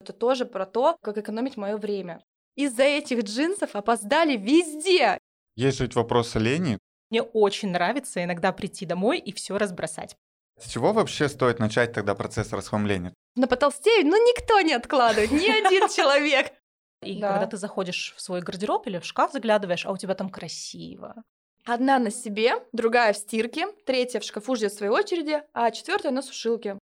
Это тоже про то, как экономить мое время. Из-за этих джинсов опоздали везде. Есть же ведь вопросы лени. Мне очень нравится иногда прийти домой и все разбросать. С чего вообще стоит начать тогда процесс расхламления? На потолстею, ну никто не откладывает, ни один человек. И Да. когда ты заходишь в свой гардероб или в шкаф заглядываешь, а у тебя там красиво. Одна на себе, другая в стирке, третья в шкафу ждет своей очереди, а четвертая на сушилке.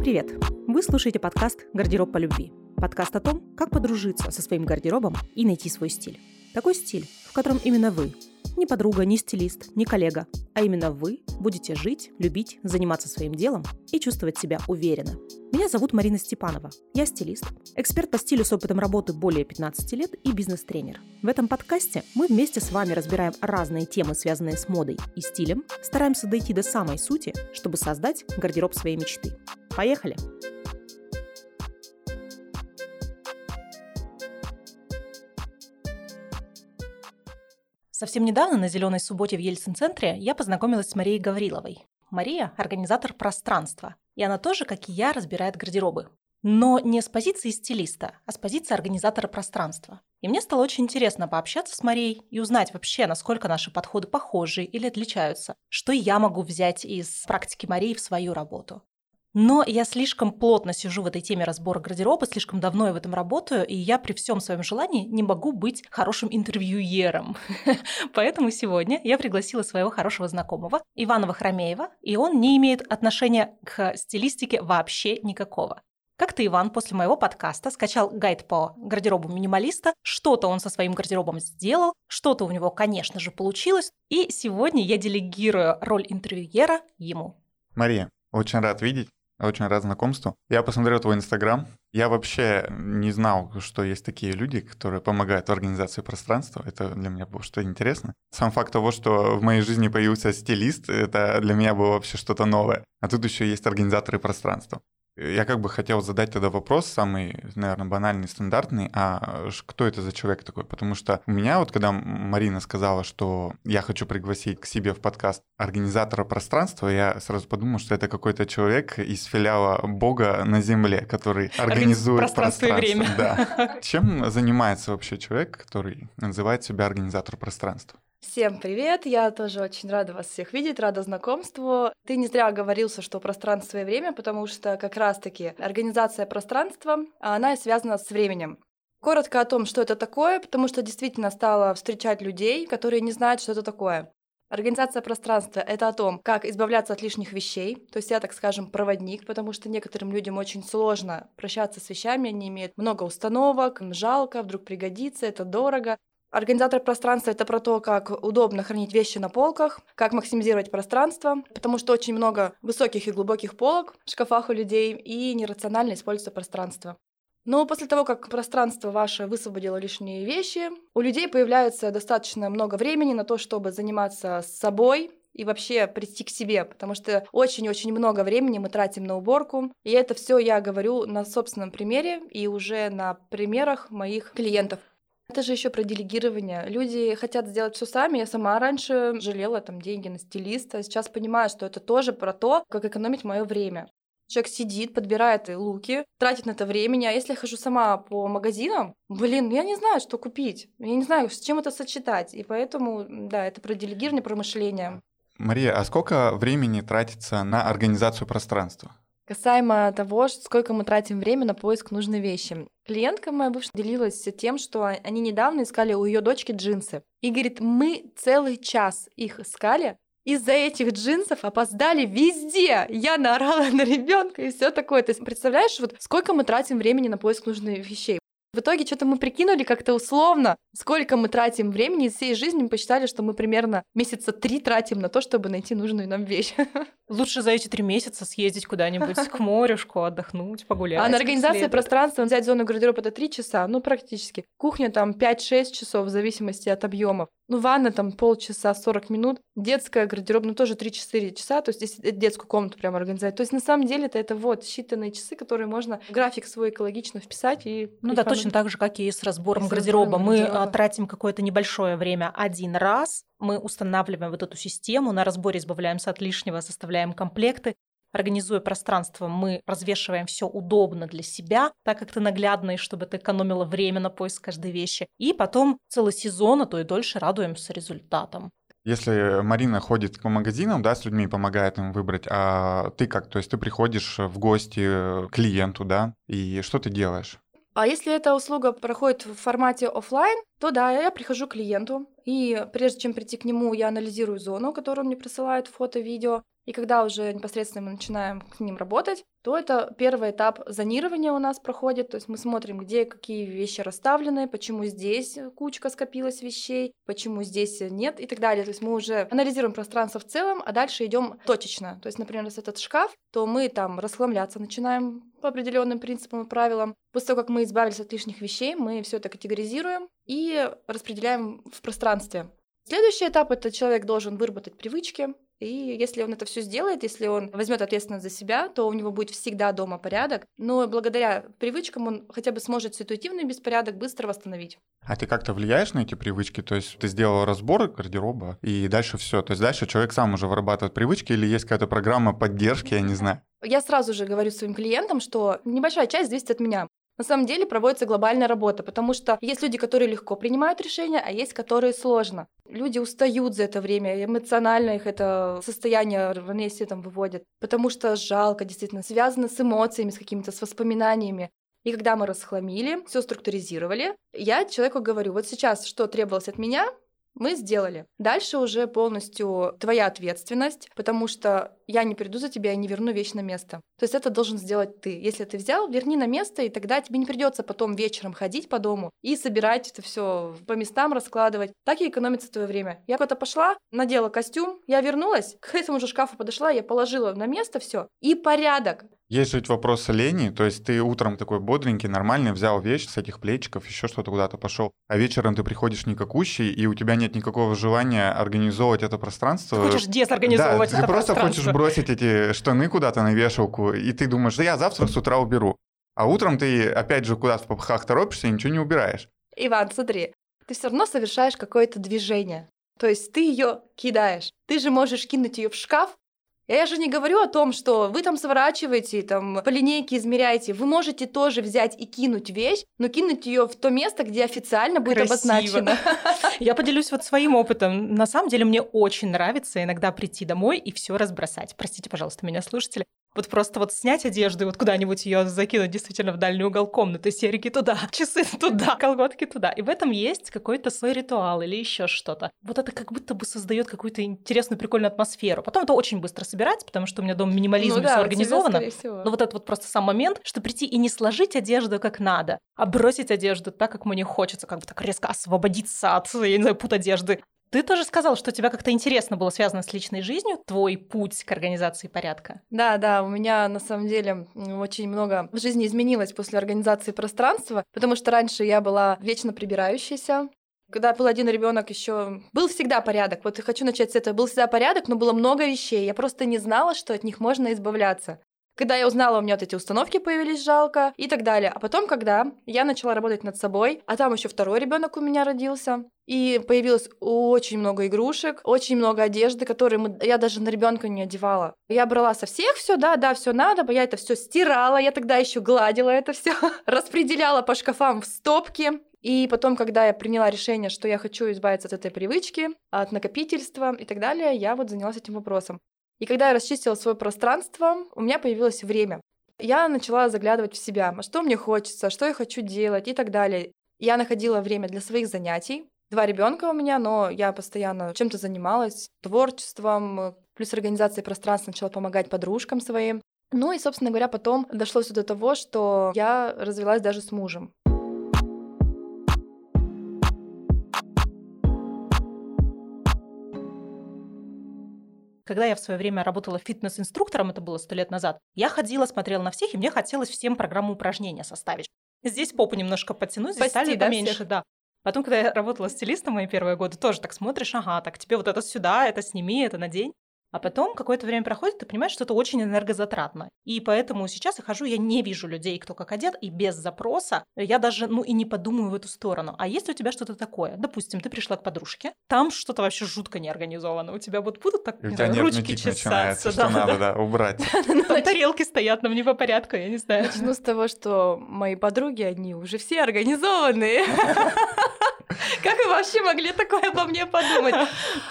Привет! Вы слушаете подкаст «Гардероб по любви». Подкаст о том, как подружиться со своим гардеробом и найти свой стиль. Такой стиль, в котором именно вы, не подруга, не стилист, не коллега, а именно вы будете жить, любить, заниматься своим делом и чувствовать себя уверенно. Меня зовут Марина Степанова. Я стилист, эксперт по стилю с опытом работы более 15 лет и бизнес-тренер. В этом подкасте мы вместе с вами разбираем разные темы, связанные с модой и стилем, стараемся дойти до самой сути, чтобы создать гардероб своей мечты. Поехали! Совсем недавно на Зеленой субботе в Ельцин-центре я познакомилась с Марией Гавриловой. Мария – организатор пространства, и она тоже, как и я, разбирает гардеробы. Но не с позиции стилиста, а с позиции организатора пространства. И мне стало очень интересно пообщаться с Марией и узнать вообще, насколько наши подходы похожи или отличаются, что я могу взять из практики Марии в свою работу. Но я слишком плотно сижу в этой теме разбора гардероба, слишком давно я в этом работаю, и я при всем своем желании не могу быть хорошим интервьюером. Поэтому сегодня я пригласила своего хорошего знакомого Ивана Вахромеева, и он не имеет отношения к стилистике вообще никакого. Как-то Иван после моего подкаста скачал гайд по гардеробу минималиста, что-то он со своим гардеробом сделал, что-то у него, конечно же, получилось, и сегодня я делегирую роль интервьюера ему. Мария, очень рад видеть. Очень рад знакомству. Я посмотрел твой инстаграм. Я вообще не знал, что есть такие люди, которые помогают в организации пространства. Это для меня было что-то интересно. Сам факт того, что в моей жизни появился стилист, это для меня было вообще что-то новое. А тут еще есть организаторы пространства. Я как бы хотел задать тогда вопрос, самый, наверное, банальный, стандартный, а кто это за человек такой? Потому что у меня вот, когда Марина сказала, что я хочу пригласить к себе в подкаст организатора пространства, я сразу подумал, что это какой-то человек из филиала Бога на Земле, который организует пространство и время. Да. Чем занимается вообще человек, который называет себя организатор пространства? Всем привет, я тоже очень рада вас всех видеть, рада знакомству. Ты не зря оговорился, что пространство и время, потому что как раз-таки организация пространства, она и связана с временем. Коротко о том, что это такое, потому что действительно стала встречать людей, которые не знают, что это такое. Организация пространства — это о том, как избавляться от лишних вещей. То есть я, так скажем, проводник, потому что некоторым людям очень сложно прощаться с вещами, они имеют много установок, им жалко, вдруг пригодится, это дорого. Организатор пространства — это про то, как удобно хранить вещи на полках, как максимизировать пространство, потому что очень много высоких и глубоких полок в шкафах у людей, и нерационально используется пространство. Но после того, как пространство ваше высвободило лишние вещи, у людей появляется достаточно много времени на то, чтобы заниматься собой и вообще прийти к себе, потому что очень-очень много времени мы тратим на уборку. И это все я говорю на собственном примере и уже на примерах моих клиентов. Это же еще про делегирование. Люди хотят сделать все сами. Я сама раньше жалела там деньги на стилиста. Сейчас понимаю, что это тоже про то, как экономить мое время. Человек сидит, подбирает луки, тратит на это времени. А если я хожу сама по магазинам, блин, я не знаю, что купить. Я не знаю, с чем это сочетать. И поэтому, да, это про делегирование, про мышление. Мария, а сколько времени тратится на организацию пространства? Касаемо того, сколько мы тратим время на поиск нужной вещи. Клиентка моя бывшая делилась тем, что они недавно искали у ее дочки джинсы. И говорит, мы целый час их искали, из-за этих джинсов опоздали везде. Я наорала на ребенка и все такое. То есть, представляешь, вот сколько мы тратим времени на поиск нужных вещей. В итоге что-то мы прикинули как-то условно, сколько мы тратим времени из всей жизни, мы посчитали, что мы примерно месяца три тратим на то, чтобы найти нужную нам вещь. Лучше за эти три месяца съездить куда-нибудь к морюшку, отдохнуть, погулять. А на организации пространства взять зону гардероба это 3 часа, ну практически. Кухня там 5-6 часов в зависимости от объемов. Ну, ванна там полчаса, 40 минут. Детская гардероб, ну, тоже 3-4 часа. То есть, если детскую комнату прямо организовать. То есть, на самом деле, это, это вот считанные часы, которые можно в график свой экологично вписать. И ну да, точно так же, как и с разбором и гардероба. Разбором Мы гардероба. тратим какое-то небольшое время один раз, мы устанавливаем вот эту систему, на разборе избавляемся от лишнего, составляем комплекты, Организуя пространство, мы развешиваем все удобно для себя, так как ты наглядно, и чтобы ты экономила время на поиск каждой вещи. И потом целый сезон, а то и дольше радуемся результатом. Если Марина ходит по магазинам, да, с людьми помогает им выбрать, а ты как? То есть ты приходишь в гости к клиенту, да, и что ты делаешь? А если эта услуга проходит в формате офлайн, то да, я прихожу к клиенту, и прежде чем прийти к нему, я анализирую зону, которую он мне присылает, фото, видео, и когда уже непосредственно мы начинаем с ним работать, то это первый этап зонирования у нас проходит. То есть мы смотрим, где какие вещи расставлены, почему здесь кучка скопилась вещей, почему здесь нет и так далее. То есть мы уже анализируем пространство в целом, а дальше идем точечно. То есть, например, если этот шкаф, то мы там расхламляться начинаем по определенным принципам и правилам. После того, как мы избавились от лишних вещей, мы все это категоризируем и распределяем в пространстве. Следующий этап это человек должен выработать привычки, и если он это все сделает, если он возьмет ответственность за себя, то у него будет всегда дома порядок. Но благодаря привычкам он хотя бы сможет ситуативный беспорядок быстро восстановить. А ты как-то влияешь на эти привычки? То есть ты сделал разбор гардероба, и дальше все. То есть дальше человек сам уже вырабатывает привычки, или есть какая-то программа поддержки, я не знаю. Я сразу же говорю своим клиентам, что небольшая часть зависит от меня. На самом деле проводится глобальная работа, потому что есть люди, которые легко принимают решения, а есть, которые сложно. Люди устают за это время, эмоционально их это состояние равновесия там выводит, потому что жалко, действительно, связано с эмоциями, с какими-то, с воспоминаниями. И когда мы расхламили, все структуризировали, я человеку говорю, вот сейчас что требовалось от меня, мы сделали. Дальше уже полностью твоя ответственность, потому что я не приду за тебя и не верну вещь на место. То есть это должен сделать ты. Если ты взял, верни на место, и тогда тебе не придется потом вечером ходить по дому и собирать это все по местам раскладывать. Так и экономится твое время. Я куда-то пошла, надела костюм, я вернулась, к этому же шкафу подошла, я положила на место все и порядок. Есть ведь вопрос лени, то есть ты утром такой бодренький, нормальный, взял вещь с этих плечиков, еще что-то куда-то пошел, а вечером ты приходишь никакущий, и у тебя нет никакого желания организовывать это пространство. Ты хочешь дезорганизовывать да, это ты просто хочешь бросить эти штаны куда-то на вешалку, и ты думаешь, да я завтра с утра уберу. А утром ты опять же куда-то в попыхах торопишься и ничего не убираешь. Иван, смотри, ты все равно совершаешь какое-то движение. То есть ты ее кидаешь. Ты же можешь кинуть ее в шкаф, я же не говорю о том, что вы там сворачиваете, там по линейке измеряете. Вы можете тоже взять и кинуть вещь, но кинуть ее в то место, где официально будет Красиво. обозначено. Я поделюсь вот своим опытом. На самом деле мне очень нравится иногда прийти домой и все разбросать. Простите, пожалуйста, меня слушатели. Вот просто вот снять одежду и вот куда-нибудь ее закинуть действительно в дальний угол комнаты, серьги туда, часы туда, колготки туда. И в этом есть какой-то свой ритуал или еще что-то. Вот это как будто бы создает какую-то интересную, прикольную атмосферу. Потом это очень быстро собирать, потому что у меня дома минимализм, ну, да, все организовано. Но вот этот вот просто сам момент, что прийти и не сложить одежду как надо, а бросить одежду так, как мне хочется, как бы так резко освободиться от, я не знаю, пут одежды. Ты тоже сказал, что тебя как-то интересно было связано с личной жизнью, твой путь к организации порядка. Да, да, у меня на самом деле очень много в жизни изменилось после организации пространства, потому что раньше я была вечно прибирающейся, когда был один ребенок, еще был всегда порядок. Вот хочу начать с этого. Был всегда порядок, но было много вещей. Я просто не знала, что от них можно избавляться. Когда я узнала, у меня вот эти установки появились жалко и так далее. А потом, когда я начала работать над собой, а там еще второй ребенок у меня родился, и появилось очень много игрушек, очень много одежды, которые мы, я даже на ребенка не одевала. Я брала со всех все, да, да, все надо, я это все стирала, я тогда еще гладила это все, распределяла по шкафам в стопки. И потом, когда я приняла решение, что я хочу избавиться от этой привычки, от накопительства и так далее, я вот занялась этим вопросом. И когда я расчистила свое пространство, у меня появилось время. Я начала заглядывать в себя, что мне хочется, что я хочу делать и так далее. Я находила время для своих занятий. Два ребенка у меня, но я постоянно чем-то занималась, творчеством, плюс организацией пространства начала помогать подружкам своим. Ну и, собственно говоря, потом дошло все до того, что я развелась даже с мужем. Когда я в свое время работала фитнес-инструктором, это было сто лет назад, я ходила, смотрела на всех, и мне хотелось всем программу упражнения составить. Здесь попу немножко подтянуть, здесь Спасти, талию да, поменьше, да. Потом, когда я работала стилистом мои первые годы, тоже так смотришь, ага, так тебе вот это сюда, это сними, это надень. А потом какое-то время проходит, ты понимаешь, что это очень энергозатратно. И поэтому сейчас я хожу, я не вижу людей, кто как одет, и без запроса я даже, ну, и не подумаю в эту сторону. А если у тебя что-то такое? Допустим, ты пришла к подружке, там что-то вообще жутко не организовано. У тебя вот будут так, у тебя ручки чесаться. Что надо, да, убрать. Там тарелки стоят нам не по порядку, я не знаю. Начну с того, что мои подруги, они уже все организованные. Как вы вообще могли такое обо мне подумать?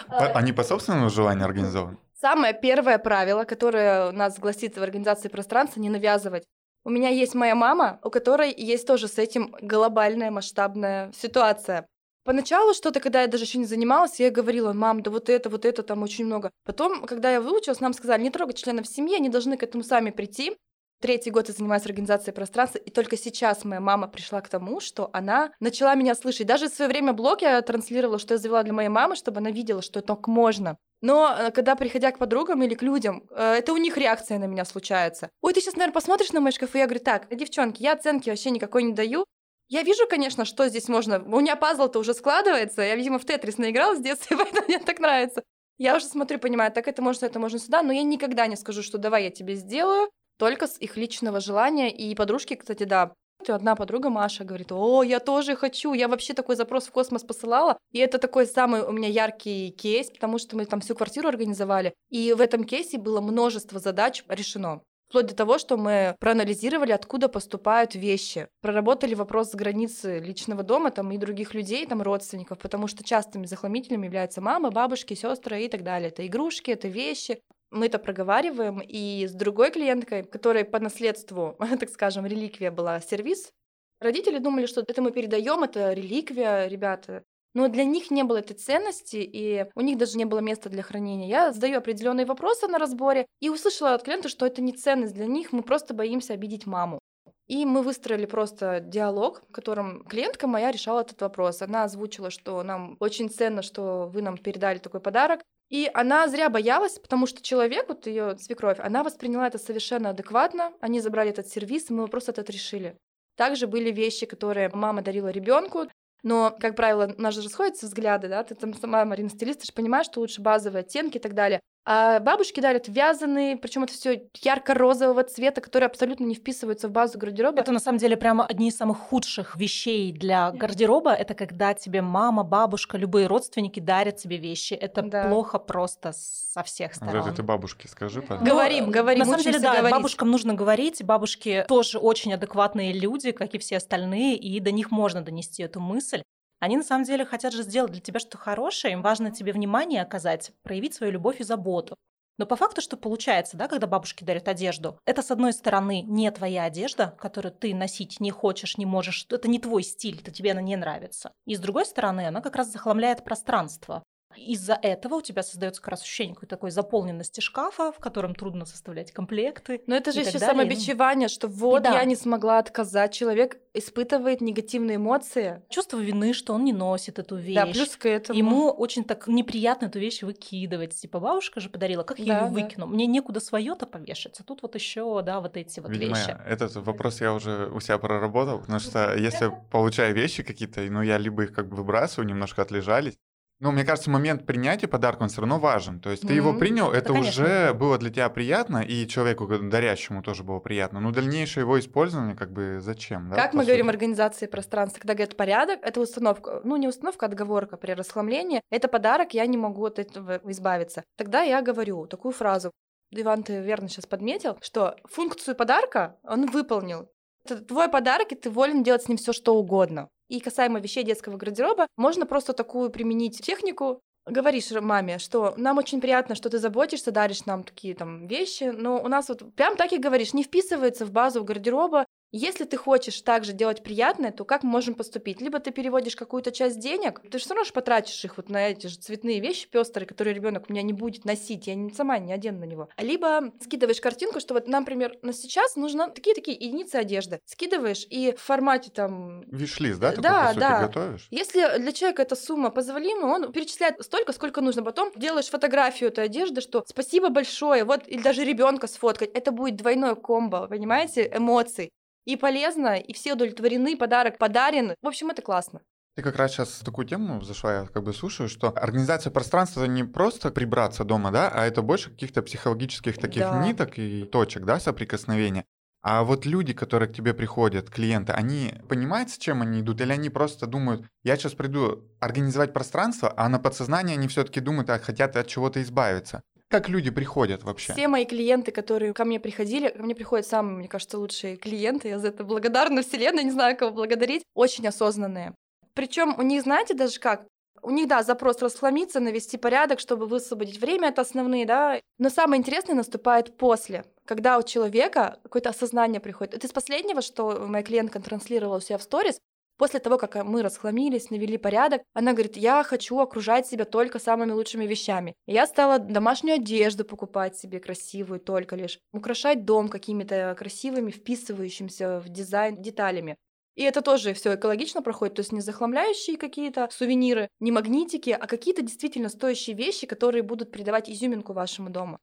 Они по собственному желанию организованы? Самое первое правило, которое у нас гласит в организации пространства, не навязывать. У меня есть моя мама, у которой есть тоже с этим глобальная масштабная ситуация. Поначалу что-то, когда я даже еще не занималась, я говорила, мам, да вот это, вот это, там очень много. Потом, когда я выучилась, нам сказали, не трогать членов семьи, они должны к этому сами прийти. Третий год я занимаюсь организацией пространства, и только сейчас моя мама пришла к тому, что она начала меня слышать. Даже в свое время блог я транслировала, что я завела для моей мамы, чтобы она видела, что это можно. Но э, когда, приходя к подругам или к людям, э, это у них реакция на меня случается. Ой, ты сейчас, наверное, посмотришь на мои шкафы? Я говорю, так, девчонки, я оценки вообще никакой не даю. Я вижу, конечно, что здесь можно. У меня пазл-то уже складывается. Я, видимо, в Тетрис наиграла с детства, поэтому мне так нравится. Я уже смотрю, понимаю, так это можно, это можно сюда, но я никогда не скажу, что давай я тебе сделаю, только с их личного желания. И подружки, кстати, да, Одна подруга Маша говорит, о, я тоже хочу, я вообще такой запрос в космос посылала, и это такой самый у меня яркий кейс, потому что мы там всю квартиру организовали, и в этом кейсе было множество задач решено. Вплоть до того, что мы проанализировали, откуда поступают вещи. Проработали вопрос с границы личного дома там, и других людей, там, родственников, потому что частыми захламителями являются мама, бабушки, сестры и так далее. Это игрушки, это вещи мы это проговариваем, и с другой клиенткой, которой по наследству, так скажем, реликвия была сервис, родители думали, что это мы передаем, это реликвия, ребята. Но для них не было этой ценности, и у них даже не было места для хранения. Я задаю определенные вопросы на разборе и услышала от клиента, что это не ценность для них, мы просто боимся обидеть маму. И мы выстроили просто диалог, в котором клиентка моя решала этот вопрос. Она озвучила, что нам очень ценно, что вы нам передали такой подарок. И она зря боялась, потому что человек, вот ее свекровь, она восприняла это совершенно адекватно. Они забрали этот сервис, и мы просто это решили. Также были вещи, которые мама дарила ребенку, но, как правило, у нас же расходятся взгляды, да, ты там сама, Марина, стилист, ты же понимаешь, что лучше базовые оттенки и так далее. А бабушки дарят вязаные, причем это все ярко-розового цвета, которые абсолютно не вписываются в базу гардероба. Это на самом деле прямо одни из самых худших вещей для гардероба. Это когда тебе мама, бабушка, любые родственники дарят тебе вещи. Это да. плохо просто со всех сторон. Вот этой бабушке скажи, пожалуйста. Говорим, ну, говорим. На самом деле, да, говорить. бабушкам нужно говорить. Бабушки тоже очень адекватные люди, как и все остальные, и до них можно донести эту мысль. Они на самом деле хотят же сделать для тебя что-то хорошее, им важно тебе внимание оказать, проявить свою любовь и заботу. Но по факту, что получается, да, когда бабушки дарят одежду, это, с одной стороны, не твоя одежда, которую ты носить не хочешь, не можешь, это не твой стиль, это тебе она не нравится. И с другой стороны, она как раз захламляет пространство. Из-за этого у тебя создается как раз ощущение какой-то такой заполненности шкафа, в котором трудно составлять комплекты. Но это же еще самобичевание, что вот да. я не смогла отказать. Человек испытывает негативные эмоции. Чувство вины, что он не носит эту вещь. Да, плюс к этому. Ему очень так неприятно эту вещь выкидывать. Типа, бабушка же подарила, как я да, ее да. выкину? Мне некуда свое-то повешать. А тут вот еще, да, вот эти вот Видимо, вещи. Этот вопрос я уже у себя проработал, потому что если получаю вещи какие-то, ну, я либо их как бы выбрасываю, немножко отлежались, ну, мне кажется, момент принятия подарка, он все равно важен. То есть ты mm-hmm. его принял, это да, уже было для тебя приятно, и человеку дарящему тоже было приятно. Но дальнейшее его использование, как бы, зачем? Да, как мы сути? говорим организации пространства, когда говорят порядок, это установка, ну, не установка, а отговорка при расхламлении. Это подарок, я не могу от этого избавиться. Тогда я говорю такую фразу. Иван, ты верно сейчас подметил, что функцию подарка он выполнил. Это твой подарок, и ты волен делать с ним все, что угодно. И касаемо вещей детского гардероба, можно просто такую применить технику, говоришь маме, что нам очень приятно, что ты заботишься, даришь нам такие там вещи, но у нас вот прям так и говоришь, не вписывается в базу гардероба, если ты хочешь также делать приятное, то как мы можем поступить? Либо ты переводишь какую-то часть денег, ты же все равно же потратишь их вот на эти же цветные вещи пестрые, которые ребенок у меня не будет носить, я не, сама не одену на него. Либо скидываешь картинку, что вот, например, на сейчас нужно такие-такие единицы одежды. Скидываешь и в формате там... Виш-лист, да? да, да. готовишь? Если для человека эта сумма позволима, он перечисляет столько, сколько нужно. Потом делаешь фотографию этой одежды, что спасибо большое, вот, или даже ребенка сфоткать. Это будет двойное комбо, понимаете, эмоций и полезно, и все удовлетворены, подарок подарен. В общем, это классно. Ты как раз сейчас такую тему зашла, я как бы слушаю, что организация пространства это не просто прибраться дома, да, а это больше каких-то психологических таких Да. ниток и точек, да, соприкосновения. А вот люди, которые к тебе приходят, клиенты, они понимают, с чем они идут, или они просто думают, я сейчас приду организовать пространство, а на подсознание они все-таки думают, а хотят от чего-то избавиться. Как люди приходят вообще? Все мои клиенты, которые ко мне приходили, ко мне приходят самые, мне кажется, лучшие клиенты. Я за это благодарна Вселенной, не знаю, кого благодарить. Очень осознанные. Причем у них, знаете, даже как? У них, да, запрос расхламиться, навести порядок, чтобы высвободить время, это основные, да. Но самое интересное наступает после, когда у человека какое-то осознание приходит. Это из последнего, что моя клиентка транслировала у себя в сторис. После того, как мы расхламились, навели порядок, она говорит, я хочу окружать себя только самыми лучшими вещами. И я стала домашнюю одежду покупать себе красивую только лишь, украшать дом какими-то красивыми, вписывающимися в дизайн деталями. И это тоже все экологично проходит, то есть не захламляющие какие-то сувениры, не магнитики, а какие-то действительно стоящие вещи, которые будут придавать изюминку вашему дому.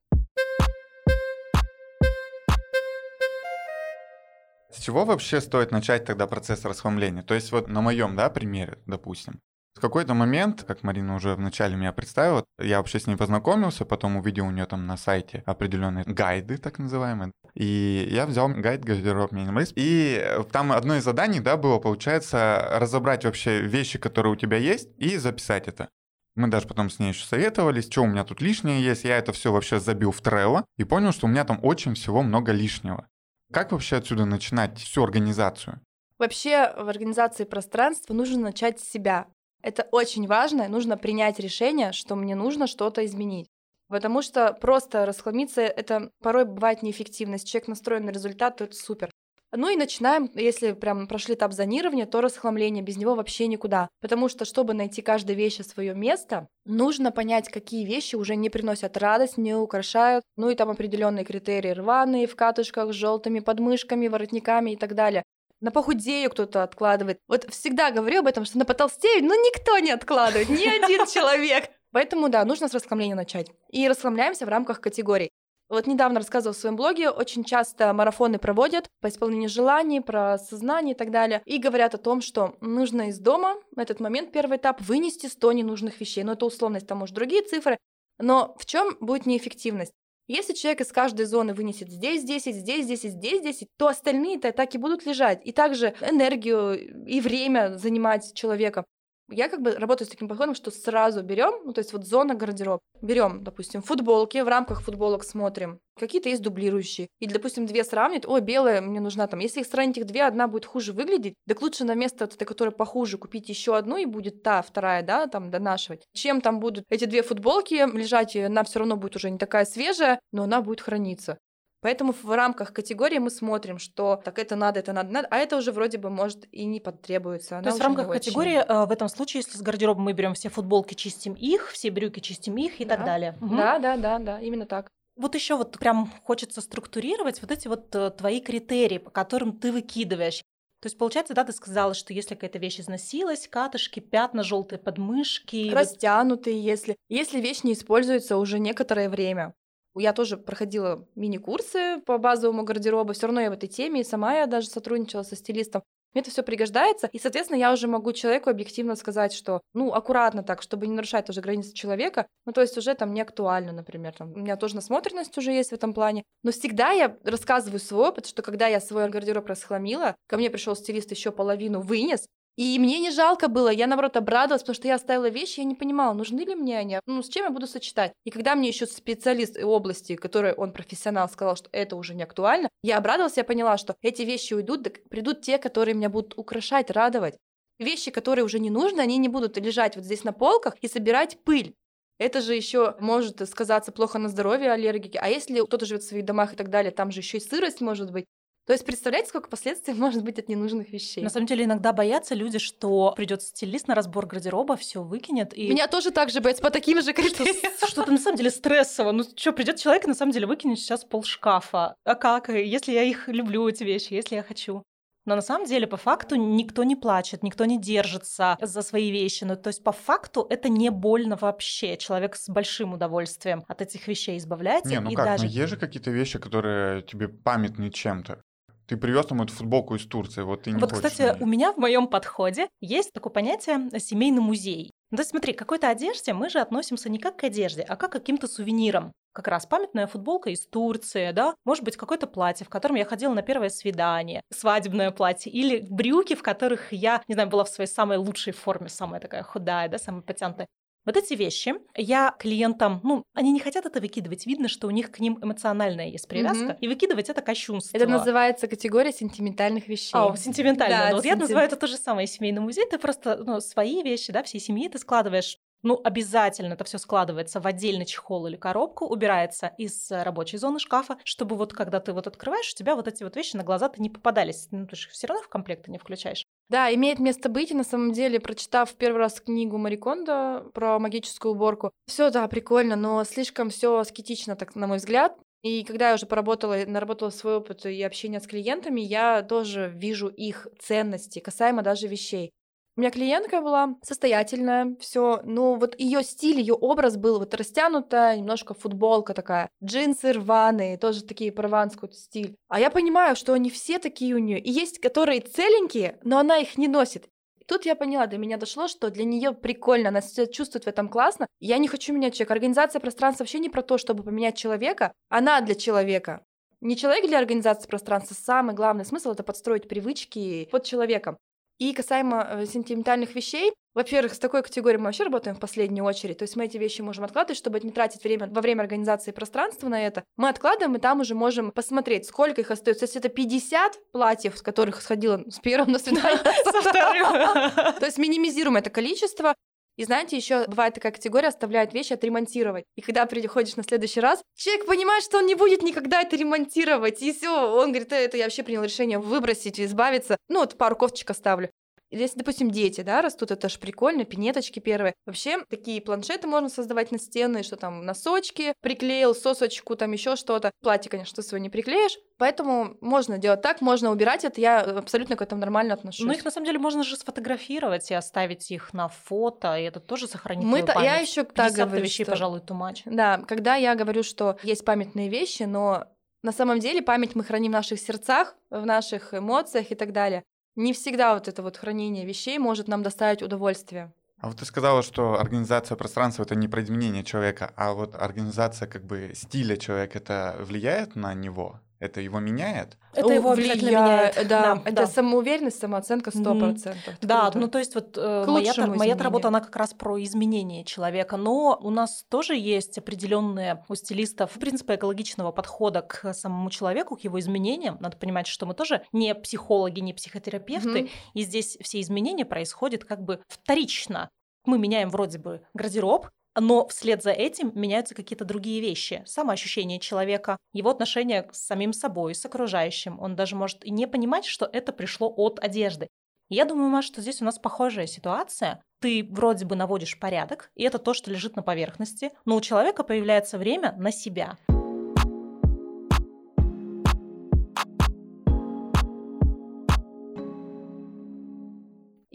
С чего вообще стоит начать тогда процесс расхламления? То есть вот на моем, да, примере, допустим. В какой-то момент, как Марина уже вначале меня представила, я вообще с ней познакомился, потом увидел у нее там на сайте определенные гайды, так называемые. И я взял гайд гардероб минималист. И э, там одно из заданий, да, было, получается, разобрать вообще вещи, которые у тебя есть, и записать это. Мы даже потом с ней еще советовались, что у меня тут лишнее есть. Я это все вообще забил в Trello и понял, что у меня там очень всего много лишнего. Как вообще отсюда начинать всю организацию? Вообще в организации пространства нужно начать с себя. Это очень важно, нужно принять решение, что мне нужно что-то изменить. Потому что просто расхламиться — это порой бывает неэффективно. Если человек настроен на результат, то это супер. Ну и начинаем, если прям прошли этап зонирования, то расхламление, без него вообще никуда. Потому что, чтобы найти каждой вещи свое место, нужно понять, какие вещи уже не приносят радость, не украшают. Ну и там определенные критерии рваные, в катушках, с желтыми подмышками, воротниками и так далее. На похудею кто-то откладывает. Вот всегда говорю об этом, что на потолстею, ну никто не откладывает, ни один человек. Поэтому, да, нужно с расхламления начать. И расхламляемся в рамках категорий. Вот недавно рассказывала в своем блоге, очень часто марафоны проводят по исполнению желаний, про сознание и так далее, и говорят о том, что нужно из дома в этот момент, первый этап, вынести 100 ненужных вещей. Но это условность, там, может, другие цифры. Но в чем будет неэффективность? Если человек из каждой зоны вынесет здесь 10, здесь 10, здесь 10, то остальные-то так и будут лежать. И также энергию и время занимать человека. Я как бы работаю с таким подходом, что сразу берем, ну то есть вот зона гардероб, берем, допустим, футболки, в рамках футболок смотрим, какие-то есть дублирующие. И, допустим, две сравнивать, о, белая мне нужна там. Если их сравнить их две, одна будет хуже выглядеть, так лучше на место этой, которая похуже, купить еще одну, и будет та вторая, да, там донашивать. Чем там будут эти две футболки лежать, и она все равно будет уже не такая свежая, но она будет храниться. Поэтому в рамках категории мы смотрим, что так это надо, это надо, надо, а это уже вроде бы может и не потребуется. Она То есть в рамках очень. категории э, в этом случае, если с гардеробом мы берем все футболки, чистим их, все брюки чистим их и так Да. далее. Мгм. Да, да, да, да, именно так. Вот еще вот прям хочется структурировать вот эти вот э, твои критерии, по которым ты выкидываешь. То есть, получается, да, ты сказала, что если какая-то вещь износилась, катышки, пятна, желтые подмышки. вот- Растянутые, если. Если вещь не используется уже некоторое время. Я тоже проходила мини-курсы по базовому гардеробу, все равно я в этой теме, и сама я даже сотрудничала со стилистом. Мне это все пригождается, и, соответственно, я уже могу человеку объективно сказать, что, ну, аккуратно так, чтобы не нарушать тоже границы человека, ну, то есть уже там не актуально, например, там, у меня тоже насмотренность уже есть в этом плане, но всегда я рассказываю свой опыт, что когда я свой гардероб расхламила, ко мне пришел стилист еще половину вынес, и мне не жалко было, я наоборот обрадовалась, потому что я оставила вещи, я не понимала, нужны ли мне они, ну с чем я буду сочетать. И когда мне еще специалист области, который он профессионал, сказал, что это уже не актуально, я обрадовалась, я поняла, что эти вещи уйдут, так придут те, которые меня будут украшать, радовать. Вещи, которые уже не нужны, они не будут лежать вот здесь на полках и собирать пыль. Это же еще может сказаться плохо на здоровье аллергики. А если кто-то живет в своих домах и так далее, там же еще и сырость может быть. То есть представляете, сколько последствий может быть от ненужных вещей? На самом деле иногда боятся люди, что придет стилист на разбор гардероба, все выкинет. И Меня тоже так же боятся по таким же критериям. что-то на самом деле стрессово. Ну что, придет человек и на самом деле выкинет сейчас пол шкафа. А как? Если я их люблю, эти вещи, если я хочу. Но на самом деле, по факту, никто не плачет, никто не держится за свои вещи. Ну, то есть, по факту, это не больно вообще. Человек с большим удовольствием от этих вещей избавляется. Не, ну и как, даже... ну есть же какие-то вещи, которые тебе памятны чем-то. Ты привез там эту футболку из Турции, вот ты не Вот, хочешь кстати, у меня в моем подходе есть такое понятие э, семейный музей. Ну, то есть смотри, к какой-то одежде мы же относимся не как к одежде, а как к каким-то сувенирам. Как раз памятная футболка из Турции, да, может быть, какое-то платье, в котором я ходила на первое свидание, свадебное платье, или брюки, в которых я, не знаю, была в своей самой лучшей форме, самая такая худая, да, самая потянутая. Вот эти вещи я клиентам, ну, они не хотят это выкидывать. Видно, что у них к ним эмоциональная есть привязка. Мгм. И выкидывать это кощунство. Это называется категория сентиментальных вещей. А, сентиментально. Да, Ну, вот я сентим- называю это то же самое семейный музей. Ты просто ну, свои вещи, да, всей семьи ты складываешь. Ну, обязательно это все складывается в отдельный чехол или коробку, убирается из рабочей зоны шкафа, чтобы вот когда ты вот открываешь, у тебя вот эти вот вещи на глаза-то не попадались. Ну, ты же все равно в комплект не включаешь. Да, имеет место быть, и на самом деле, прочитав первый раз книгу Марикондо про магическую уборку, все, да, прикольно, но слишком все аскетично, так на мой взгляд. И когда я уже поработала, наработала свой опыт и общение с клиентами, я тоже вижу их ценности, касаемо даже вещей. У меня клиентка была состоятельная, все, но вот ее стиль, ее образ был вот растянутая, немножко футболка такая, джинсы рваные, тоже такие прованский стиль. А я понимаю, что они все такие у нее, и есть, которые целенькие, но она их не носит. Тут я поняла, до меня дошло, что для нее прикольно, она себя чувствует в этом классно. Я не хочу менять человека. Организация пространства вообще не про то, чтобы поменять человека, она для человека. Не человек для организации пространства. Самый главный смысл это подстроить привычки под человеком. И касаемо э, сентиментальных вещей, во-первых, с такой категорией мы вообще работаем в последнюю очередь. То есть мы эти вещи можем откладывать, чтобы не тратить время во время организации пространства на это. Мы откладываем, и там уже можем посмотреть, сколько их остается. Если это 50 платьев, с которых сходила с первым на свидание, Со вторым. то есть минимизируем это количество. И знаете, еще бывает такая категория, оставляет вещи отремонтировать. И когда приходишь на следующий раз, человек понимает, что он не будет никогда это ремонтировать. И все, он говорит, «Э, это я вообще принял решение выбросить, избавиться. Ну, вот пару кофточек оставлю. Если, допустим, дети, да, растут, это же прикольно, пинеточки первые. Вообще, такие планшеты можно создавать на стены, что там носочки приклеил, сосочку, там еще что-то. Платье, конечно, ты свое не приклеишь, поэтому можно делать так, можно убирать это, я абсолютно к этому нормально отношусь. Ну, их на самом деле можно же сфотографировать и оставить их на фото, и это тоже сохранит Мы та- я память. еще так 50 говорю, вещей, что- пожалуй, much. Да, когда я говорю, что есть памятные вещи, но на самом деле память мы храним в наших сердцах, в наших эмоциях и так далее. Не всегда вот это вот хранение вещей может нам доставить удовольствие. А вот ты сказала, что организация пространства это не про изменение человека, а вот организация как бы стиля человека это влияет на него? Это его меняет? Это его обязательно Влияет, меняет. Да, Да, это да. самоуверенность, самооценка 100%. Это Да, ну то есть вот э, моя, моя работа, она как раз про изменение человека, но у нас тоже есть определенные у стилистов принципы экологичного подхода к самому человеку, к его изменениям. Надо понимать, что мы тоже не психологи, не психотерапевты, Мгм. и здесь все изменения происходят как бы вторично. Мы меняем вроде бы гардероб, но вслед за этим меняются какие-то другие вещи. Самоощущение человека, его отношение с самим собой, с окружающим. Он даже может и не понимать, что это пришло от одежды. Я думаю, Маш, что здесь у нас похожая ситуация. Ты вроде бы наводишь порядок, и это то, что лежит на поверхности, но у человека появляется время на себя.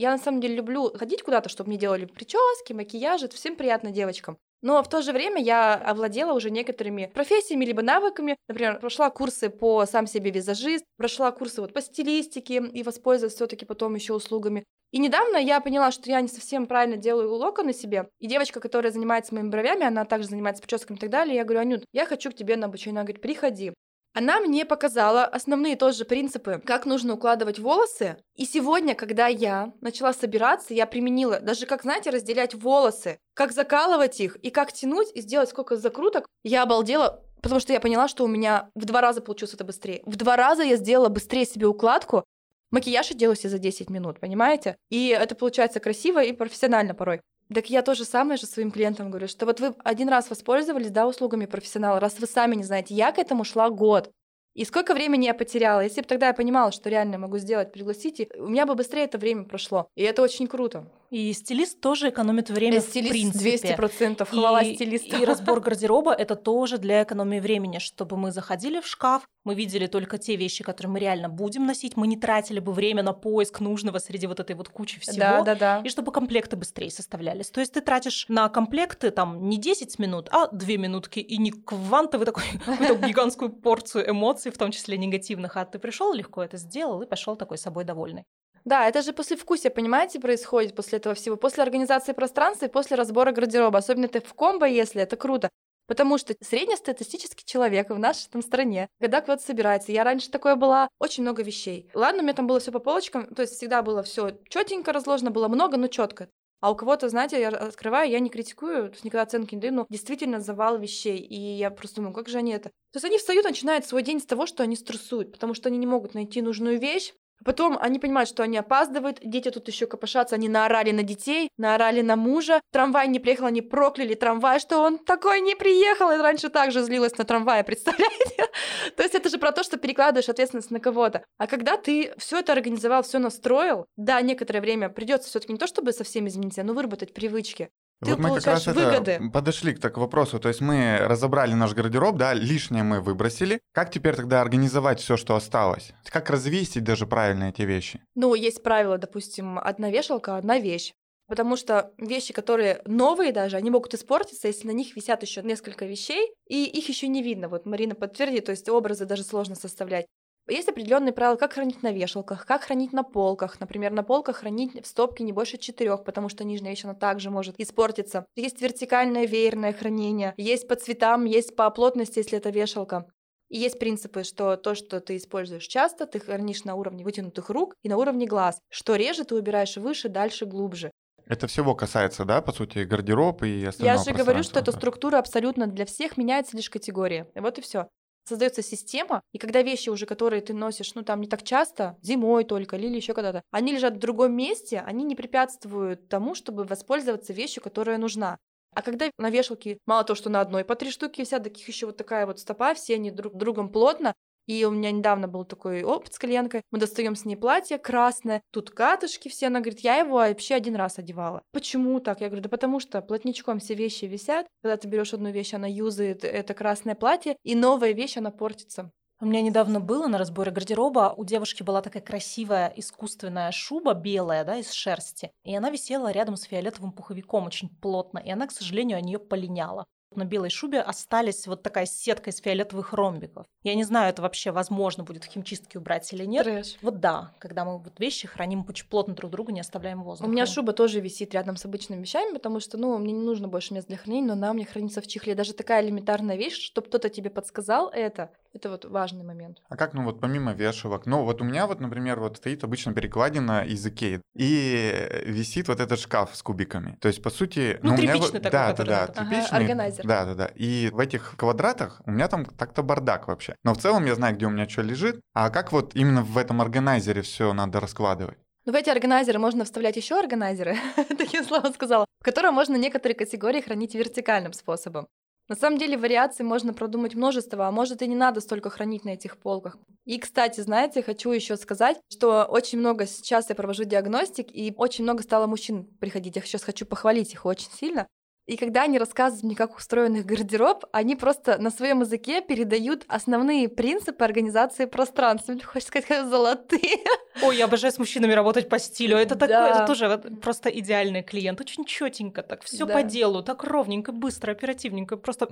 Я на самом деле люблю ходить куда-то, чтобы мне делали прически, макияжи, это всем приятно девочкам. Но в то же время я овладела уже некоторыми профессиями либо навыками. Например, прошла курсы по сам себе визажист, прошла курсы вот по стилистике и воспользовалась все таки потом еще услугами. И недавно я поняла, что я не совсем правильно делаю локоны себе. И девочка, которая занимается моими бровями, она также занимается прическами и так далее. Я говорю, Анют, я хочу к тебе на обучение. Она говорит, приходи. Она мне показала основные тоже принципы, как нужно укладывать волосы. И сегодня, когда я начала собираться, я применила даже, как, знаете, разделять волосы, как закалывать их и как тянуть и сделать сколько закруток. Я обалдела, потому что я поняла, что у меня в два раза получилось это быстрее. В два раза я сделала быстрее себе укладку. Макияж я делаю себе за 10 минут, понимаете? И это получается красиво и профессионально порой. Так я тоже самое же своим клиентам говорю, что вот вы один раз воспользовались, да, услугами профессионала, раз вы сами не знаете, я к этому шла год. И сколько времени я потеряла? Если бы тогда я понимала, что реально могу сделать, пригласите, у меня бы быстрее это время прошло. И это очень круто. И стилист тоже экономит время Э, в Стилист принципе. 200%. Хвала и, стилисту. и разбор гардероба это тоже для экономии времени, чтобы мы заходили в шкаф, мы видели только те вещи, которые мы реально будем носить, мы не тратили бы время на поиск нужного среди вот этой вот кучи всего. Да, да, да. И чтобы комплекты быстрее составлялись. То есть ты тратишь на комплекты там не 10 минут, а 2 минутки, и не квантовый такой, какую-то гигантскую порцию эмоций, в том числе негативных, а ты пришел легко это сделал и пошел такой собой довольный. Да, это же после вкусия, понимаете, происходит после этого всего. После организации пространства и после разбора гардероба. Особенно это в комбо, если это круто. Потому что среднестатистический человек в нашей там стране, когда кто-то собирается, я раньше такое была, очень много вещей. Ладно, у меня там было все по полочкам, то есть всегда было все четенько разложено, было много, но четко. А у кого-то, знаете, я открываю, я не критикую, никогда оценки не даю, но действительно завал вещей. И я просто думаю, как же они это? То есть они встают, начинают свой день с того, что они стрессуют, потому что они не могут найти нужную вещь, Потом они понимают, что они опаздывают, дети тут еще копошатся, они наорали на детей, наорали на мужа, трамвай не приехал, они прокляли трамвай, что он такой не приехал, и раньше также злилась на трамвай, представляете? То есть это же про то, что перекладываешь ответственность на кого-то. А когда ты все это организовал, все настроил, да, некоторое время придется все-таки не то, чтобы совсем измениться, но выработать привычки. Ты вот мы как раз это подошли к так вопросу. То есть мы разобрали наш гардероб, да, лишнее мы выбросили. Как теперь тогда организовать все, что осталось? Как развесить даже правильно эти вещи? Ну, есть правило, допустим, одна вешалка, одна вещь. Потому что вещи, которые новые даже, они могут испортиться, если на них висят еще несколько вещей, и их еще не видно. Вот Марина подтвердит, то есть образы даже сложно составлять. Есть определенные правила, как хранить на вешалках, как хранить на полках. Например, на полках хранить в стопке не больше четырех, потому что нижняя вещь, она также может испортиться. Есть вертикальное веерное хранение, есть по цветам, есть по плотности, если это вешалка. И есть принципы, что то, что ты используешь часто, ты хранишь на уровне вытянутых рук и на уровне глаз. Что реже, ты убираешь выше, дальше, глубже. Это всего касается, да, по сути, гардероб и остального Я же говорю, что эта структура абсолютно для всех меняется лишь категория. Вот и все. Создается система, и когда вещи уже, которые ты носишь, ну там не так часто, зимой только или еще когда-то, они лежат в другом месте, они не препятствуют тому, чтобы воспользоваться вещью, которая нужна. А когда на вешалке мало того, что на одной по три штуки висят, таких еще вот такая вот стопа, все они друг другом плотно, и у меня недавно был такой опыт с клиенткой. Мы достаем с ней платье красное, тут катышки все. Она говорит, я его вообще один раз одевала. Почему так? Я говорю, да потому что плотничком все вещи висят. Когда ты берешь одну вещь, она юзает это красное платье, и новая вещь, она портится. У меня недавно было на разборе гардероба. У девушки была такая красивая искусственная шуба белая, да, из шерсти. И она висела рядом с фиолетовым пуховиком очень плотно. И она, к сожалению, о нее полиняла. На белой шубе остались вот такая сетка из фиолетовых ромбиков. Я не знаю, это вообще возможно будет в химчистке убрать или нет. Трэш. Вот да, когда мы вот вещи храним очень плотно друг другу, не оставляем У воздуха. меня шуба тоже висит рядом с обычными вещами, потому что, ну, мне не нужно больше мест для хранения, но она у меня хранится в чехле. Даже такая элементарная вещь, чтобы кто-то тебе подсказал это, это вот важный момент. А как, ну вот помимо вешалок? Ну вот у меня вот, например, вот стоит обычно перекладина из Икеи, и висит вот этот шкаф с кубиками. То есть, по сути... Ну, у меня тряпичный вот- такой, Да, да, да. Ага, тряпичный. органайзер. Да, да, да. И в этих квадратах у меня там так-то бардак вообще. Но в целом я знаю, где у меня что лежит. А как вот именно в этом органайзере все надо раскладывать? Ну, в эти органайзеры можно вставлять еще органайзеры, такие слова сказала, в котором можно некоторые категории хранить вертикальным способом. На самом деле вариаций можно продумать множество, а может и не надо столько хранить на этих полках. И, кстати, знаете, хочу еще сказать, что очень много сейчас я провожу диагностик, и очень много стало мужчин приходить. Я сейчас хочу похвалить их очень сильно. И когда они рассказывают мне, как устроен их гардероб, они просто на своем языке передают основные принципы организации пространства. Мне хочется сказать, как золотые. Ой, я обожаю с мужчинами работать по стилю. Это такое, Да. это тоже вот просто идеальный клиент. Очень четенько, так все Да. по делу, так ровненько, быстро, оперативненько, просто.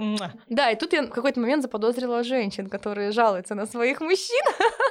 Да, и тут я в какой-то момент заподозрила женщин, которые жалуются на своих мужчин.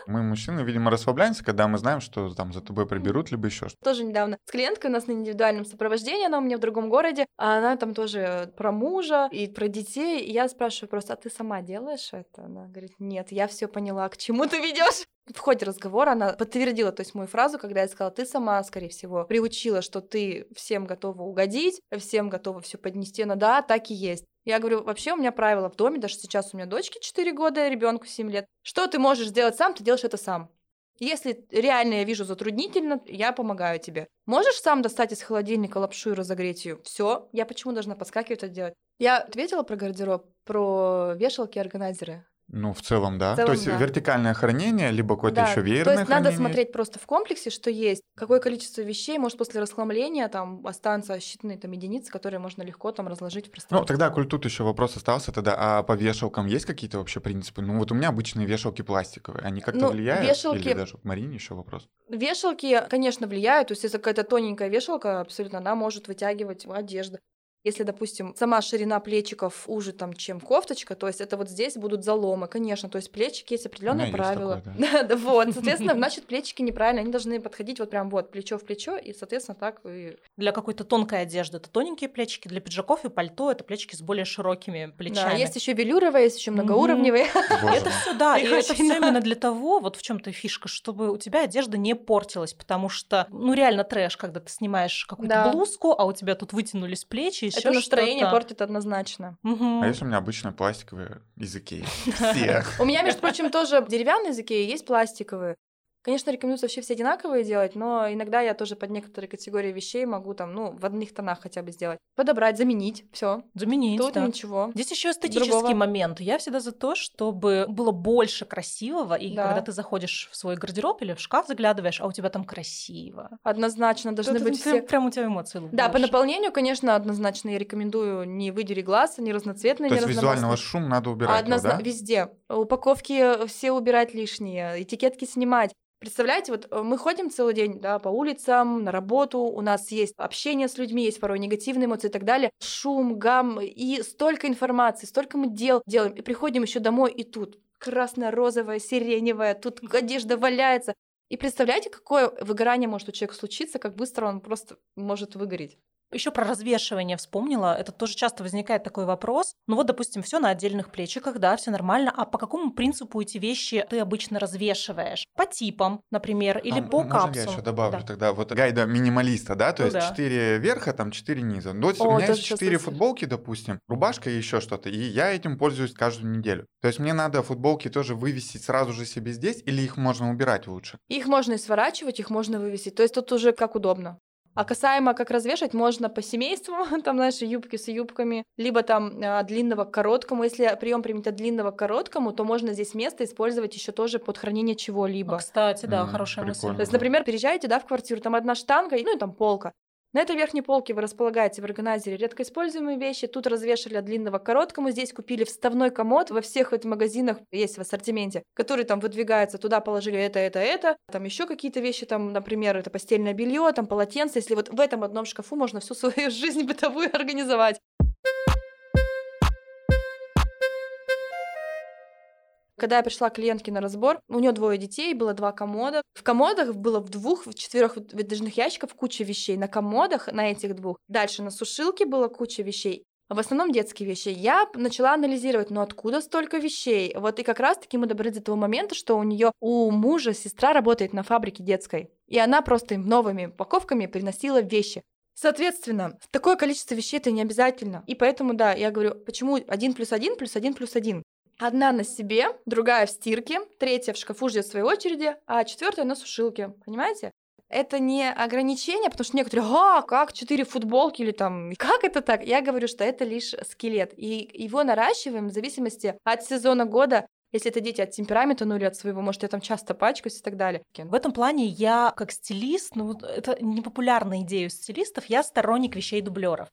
Мы, мужчины, видимо, расслабляемся, когда мы знаем, что там за тобой приберут, либо еще что-то. Тоже недавно с клиенткой у нас на индивидуальном сопровождении, она у меня в другом городе, а она там тоже про мужа и про детей. И я спрашиваю просто, а ты сама делаешь это? Она говорит, нет, я все поняла, к чему ты ведешь. В ходе разговора она подтвердила, то есть мою фразу, когда я сказала, ты сама, скорее всего, приучила, что ты всем готова угодить, всем готова все поднести, но да, так и есть. Я говорю, вообще у меня правило в доме, даже сейчас у меня дочке 4 года, ребенку 7 лет. Что ты можешь сделать сам, ты делаешь это сам. Если реально я вижу затруднительно, я помогаю тебе. Можешь сам достать из холодильника лапшу и разогреть ее? Все, я почему должна подскакивать это делать? Я ответила про гардероб, про вешалки и органайзеры. Ну, в целом, да. В целом, то есть да. вертикальное хранение, либо какое-то Да, еще веерное То есть надо хранение. смотреть просто в комплексе, что есть, какое количество вещей может после расхламления там останутся считанные там единицы, которые можно легко там разложить в Ну, пространстве. тогда, коль тут еще вопрос остался, тогда, а по вешалкам есть какие-то вообще принципы? Ну, вот у меня обычные вешалки пластиковые, они как-то Ну, влияют? вешалки- Или даже к Марине еще вопрос? Вешалки, конечно, влияют. То есть, если какая-то тоненькая вешалка, абсолютно она может вытягивать одежду. Если, допустим, сама ширина плечиков уже там, чем кофточка, то есть это вот здесь будут заломы, конечно. То есть плечики есть определенные есть правила. такое, Да, да, вот. Соответственно, значит, плечики неправильно, они должны подходить вот прям вот плечо в плечо, и, соответственно, так и Для какой-то тонкой одежды это тоненькие плечики, для пиджаков и пальто это плечики с более широкими Да, плечами. есть еще велюровые, есть еще многоуровневые. Это все, да, и это все именно для того, вот в чем-то фишка, чтобы у тебя одежда не портилась, потому что, ну, реально трэш, когда ты снимаешь какую-то Да. блузку, а у тебя тут вытянулись плечи, еще Это настроение что-то. портит однозначно. Мгм. А если у меня обычные пластиковые языки? Все. У меня, между прочим, тоже деревянные языки, есть пластиковые. Конечно, рекомендуется вообще все одинаковые делать, но иногда я тоже под некоторые категории вещей могу там, ну, в одних тонах хотя бы сделать. Подобрать, заменить, все. Заменить, Тут да. ничего. Здесь еще эстетический Другого. момент. Я всегда за то, чтобы было больше красивого, и Да. когда ты заходишь в свой гардероб или в шкаф заглядываешь, а у тебя там красиво. Однозначно должны Это быть прям- все. Прям у тебя эмоции Да, по наполнению, конечно, однозначно я рекомендую не выдери глаз, не разноцветные, То не есть визуального шум надо убирать, однозна- да? Везде. Упаковки все убирать лишние, этикетки снимать. Представляете, вот э, мы ходим целый день да, по улицам, на работу, у нас есть общение с людьми, есть порой негативные эмоции и так далее, шум, гам, и столько информации, столько мы дел делаем, и приходим еще домой, и тут красно-розовая, сиреневая, тут одежда валяется. И представляете, какое выгорание может у человека случиться, как быстро он просто может выгореть. Еще про развешивание вспомнила. Это тоже часто возникает такой вопрос. Ну вот, допустим, все на отдельных плечиках, да, все нормально. А по какому принципу эти вещи ты обычно развешиваешь? По типам, например, или А, по можно капсулам? я еще добавлю Да. тогда вот гайда минималиста, да, то Ну есть да. 4 верха, там 4 низа. Ну, вот О, у меня есть щас 4 слышу. футболки, допустим, рубашка и еще что-то, и я этим пользуюсь каждую неделю. То есть мне надо футболки тоже вывесить сразу же себе здесь, или их можно убирать лучше? Их можно и сворачивать, их можно вывесить. То есть тут уже как удобно. А касаемо как развешать, можно по семейству, там, знаешь, юбки с юбками, либо там а, длинного к короткому. Если прием применить от длинного к короткому, то можно здесь место использовать еще тоже под хранение чего-либо. кстати, да, М, хорошая мысль. То есть, например, переезжаете, да, в квартиру, там одна штанга, ну и там полка. На этой верхней полке вы располагаете в органайзере редко используемые вещи. Тут развешали от длинного к короткому. Здесь купили вставной комод. Во всех этих магазинах есть в ассортименте, который там выдвигается. Туда положили это, это, это. Там еще какие-то вещи, там, например, это постельное белье, там полотенце. Если вот в этом одном шкафу можно всю свою жизнь бытовую организовать. Когда я пришла к клиентке на разбор, у нее двое детей, было два комода. В комодах было в двух, в четырех выдвижных ящиках куча вещей. На комодах, на этих двух. Дальше на сушилке было куча вещей. В основном детские вещи. Я начала анализировать, ну откуда столько вещей? Вот и как раз-таки мы добрались до того момента, что у нее у мужа сестра работает на фабрике детской. И она просто им новыми упаковками приносила вещи. Соответственно, такое количество вещей это не обязательно. И поэтому, да, я говорю, почему один плюс один плюс один плюс один? Одна на себе, другая в стирке, третья в шкафу ждет своей очереди, а четвертая на сушилке. Понимаете? Это не ограничение, потому что некоторые, а, как четыре футболки или там, как это так? Я говорю, что это лишь скелет. И его наращиваем в зависимости от сезона года, если это дети от темперамента, ну или от своего, может, я там часто пачкаюсь и так далее. В этом плане я как стилист, ну это непопулярная идея у стилистов, я сторонник вещей дублеров.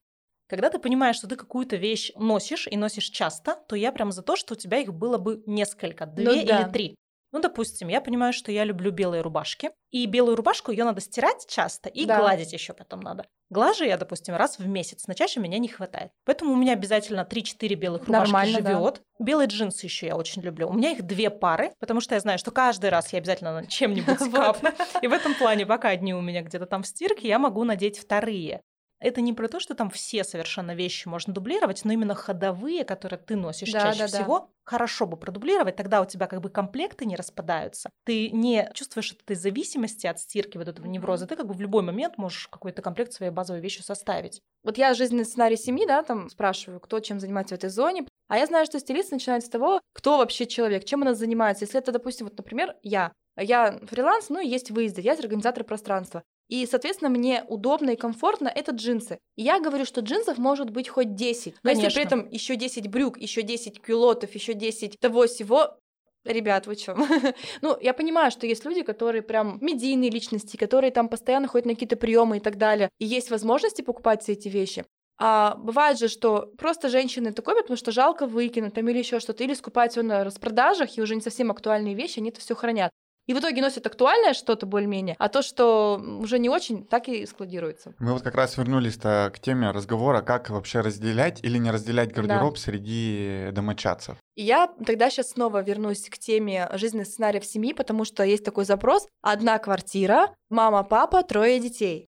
Когда ты понимаешь, что ты какую-то вещь носишь и носишь часто, то я прям за то, что у тебя их было бы несколько, две Ну да. или три. Ну, допустим, я понимаю, что я люблю белые рубашки, и белую рубашку ее надо стирать часто и Да. гладить еще потом надо. Глажу я, допустим, раз в месяц, на чаще меня не хватает. Поэтому у меня обязательно 3-4 белых рубашки Нормально, да. живет. Белые джинсы еще я очень люблю. У меня их две пары, потому что я знаю, что каждый раз я обязательно чем-нибудь капну. И в этом плане, пока одни у меня где-то там в стирке, я могу надеть вторые. Это не про то, что там все совершенно вещи можно дублировать, но именно ходовые, которые ты носишь Да, чаще да, да. всего, хорошо бы продублировать, тогда у тебя как бы комплекты не распадаются. Ты не чувствуешь этой зависимости от стирки, вот этого невроза. Ты как бы в любой момент можешь какой-то комплект своей базовой вещи составить. Вот я жизненный сценарий семьи, да, там спрашиваю, кто чем занимается в этой зоне. А я знаю, что стилист начинается с того, кто вообще человек, чем она занимается. Если это, допустим, вот, например, я. Я фриланс, ну и есть выезды, я организатор пространства. И, соответственно, мне удобно и комфортно это джинсы. И я говорю, что джинсов может быть хоть 10. Но если при этом еще 10 брюк, еще 10 кюлотов, еще 10 того всего, Ребят, вы чё? ну, я понимаю, что есть люди, которые прям медийные личности, которые там постоянно ходят на какие-то приемы и так далее. И есть возможности покупать все эти вещи. А бывает же, что просто женщины это копят, потому что жалко выкинуть там или еще что-то, или скупать все на распродажах, и уже не совсем актуальные вещи, они это все хранят. И в итоге носят актуальное что-то более-менее, а то, что уже не очень, так и складируется. Мы вот как раз вернулись к теме разговора, как вообще разделять или не разделять гардероб да. среди домочадцев. И я тогда сейчас снова вернусь к теме жизненных сценариев семьи, потому что есть такой запрос. Одна квартира, мама, папа, трое детей.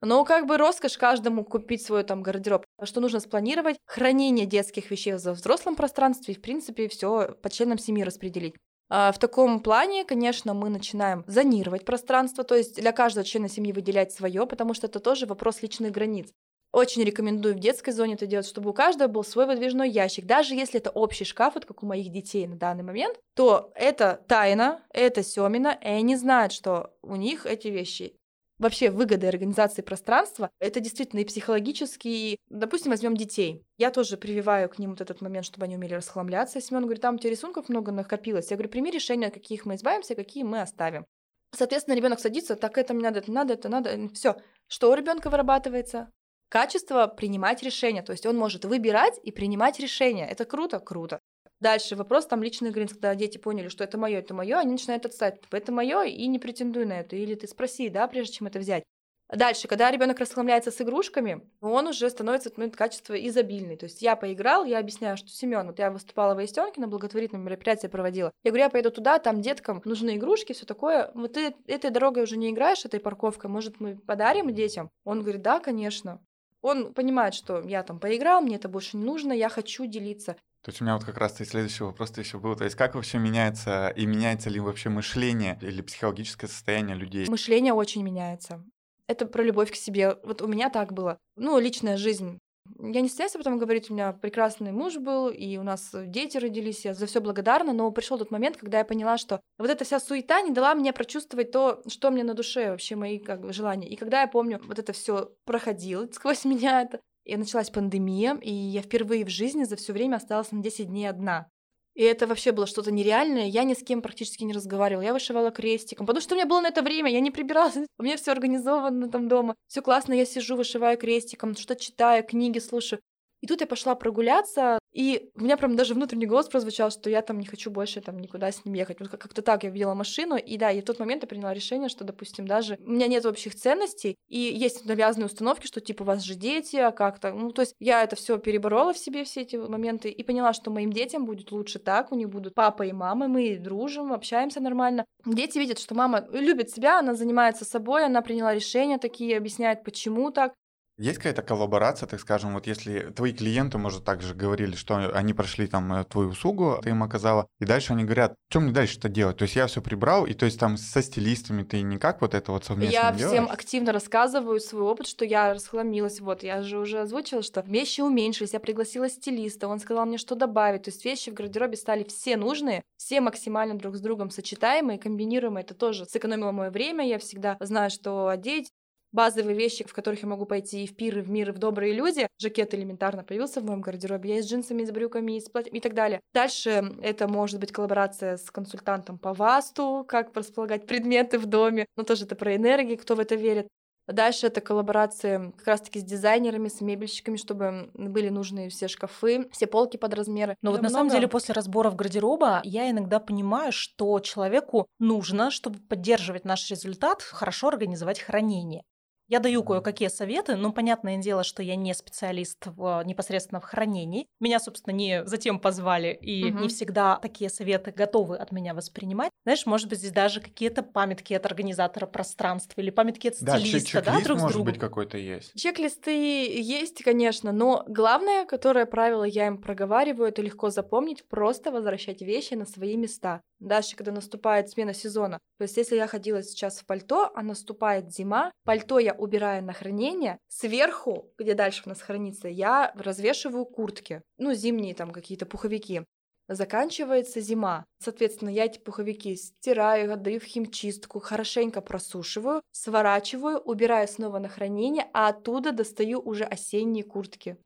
Ну, как бы роскошь каждому купить свой там гардероб. Что нужно спланировать? Хранение детских вещей в взрослом пространстве и, в принципе, все по членам семьи распределить. А, в таком плане, конечно, мы начинаем зонировать пространство, то есть для каждого члена семьи выделять свое, потому что это тоже вопрос личных границ. Очень рекомендую в детской зоне это делать, чтобы у каждого был свой выдвижной ящик. Даже если это общий шкаф, вот как у моих детей на данный момент, то это тайна, это Семина, и они знают, что у них эти вещи вообще выгоды организации пространства, это действительно и психологически, и, допустим, возьмем детей. Я тоже прививаю к ним вот этот момент, чтобы они умели расхламляться. Семен говорит, там у тебя рисунков много накопилось. Я говорю, прими решение, каких мы избавимся, какие мы оставим. Соответственно, ребенок садится, так это мне надо, это надо, это надо. Все. Что у ребенка вырабатывается? Качество принимать решения. То есть он может выбирать и принимать решения. Это круто, круто. Дальше вопрос там личных границ, когда дети поняли, что это мое, это мое, они начинают отстать. Типа, это мое, и не претендуй на это. Или ты спроси, да, прежде чем это взять. Дальше, когда ребенок расхламляется с игрушками, он уже становится ну, качество изобильный. То есть я поиграл, я объясняю, что Семен, вот я выступала в Аистенке на благотворительном мероприятии проводила. Я говорю, я поеду туда, там деткам нужны игрушки, все такое. Вот ты этой дорогой уже не играешь, этой парковкой, может, мы подарим детям? Он говорит, да, конечно. Он понимает, что я там поиграл, мне это больше не нужно, я хочу делиться. То есть у меня вот как раз и следующий вопрос еще был. То есть как вообще меняется и меняется ли вообще мышление или психологическое состояние людей? Мышление очень меняется. Это про любовь к себе. Вот у меня так было. Ну, личная жизнь. Я не стесняюсь об этом говорить, у меня прекрасный муж был, и у нас дети родились, я за все благодарна, но пришел тот момент, когда я поняла, что вот эта вся суета не дала мне прочувствовать то, что мне на душе вообще мои как бы, желания. И когда я помню, вот это все проходило сквозь меня, это и началась пандемия, и я впервые в жизни за все время осталась на 10 дней одна. И это вообще было что-то нереальное. Я ни с кем практически не разговаривала. Я вышивала крестиком, потому что у меня было на это время. Я не прибиралась. У меня все организовано там дома. Все классно. Я сижу, вышиваю крестиком, что-то читаю, книги слушаю. И тут я пошла прогуляться, и у меня прям даже внутренний голос прозвучал, что я там не хочу больше там никуда с ним ехать. Вот как-то так я видела машину, и да, и в тот момент я приняла решение, что, допустим, даже у меня нет общих ценностей, и есть навязанные установки, что типа у вас же дети, а как-то. Ну, то есть я это все переборола в себе, все эти моменты, и поняла, что моим детям будет лучше так, у них будут папа и мама, мы дружим, общаемся нормально. Дети видят, что мама любит себя, она занимается собой, она приняла решения такие, объясняет, почему так. Есть какая-то коллаборация, так скажем, вот если твои клиенты, может, также говорили, что они прошли там э, твою услугу, ты им оказала, и дальше они говорят, что мне дальше-то делать? То есть я все прибрал, и то есть там со стилистами ты никак вот это вот совместно Я делаешь? всем активно рассказываю свой опыт, что я расхламилась, вот, я же уже озвучила, что вещи уменьшились, я пригласила стилиста, он сказал мне, что добавить, то есть вещи в гардеробе стали все нужные, все максимально друг с другом сочетаемые, комбинируемые, это тоже сэкономило мое время, я всегда знаю, что одеть, базовые вещи, в которых я могу пойти и в пир, и в мир, и в добрые люди. Жакет элементарно появился в моем гардеробе. Я и с джинсами, и с брюками, и с платьем, и так далее. Дальше это может быть коллаборация с консультантом по васту, как располагать предметы в доме. Но тоже это про энергии, кто в это верит. Дальше это коллаборации как раз-таки с дизайнерами, с мебельщиками, чтобы были нужны все шкафы, все полки под размеры. Но вот на самом деле после разборов гардероба я иногда понимаю, что человеку нужно, чтобы поддерживать наш результат, хорошо организовать хранение. Я даю кое-какие советы, но понятное дело, что я не специалист в, непосредственно в хранении. Меня, собственно, не затем позвали, и угу. не всегда такие советы готовы от меня воспринимать. Знаешь, может быть, здесь даже какие-то памятки от организатора пространства или памятки от стилиста, да, да друг может с другом. быть, какой-то есть. Чек-листы есть, конечно, но главное, которое правило я им проговариваю, это легко запомнить, просто возвращать вещи на свои места. Дальше, когда наступает смена сезона. То есть, если я ходила сейчас в пальто, а наступает зима, пальто я убираю на хранение, сверху, где дальше у нас хранится, я развешиваю куртки, ну, зимние там какие-то пуховики. заканчивается зима. Соответственно, я эти пуховики стираю, отдаю в химчистку, хорошенько просушиваю, сворачиваю, убираю снова на хранение, а оттуда достаю уже осенние куртки.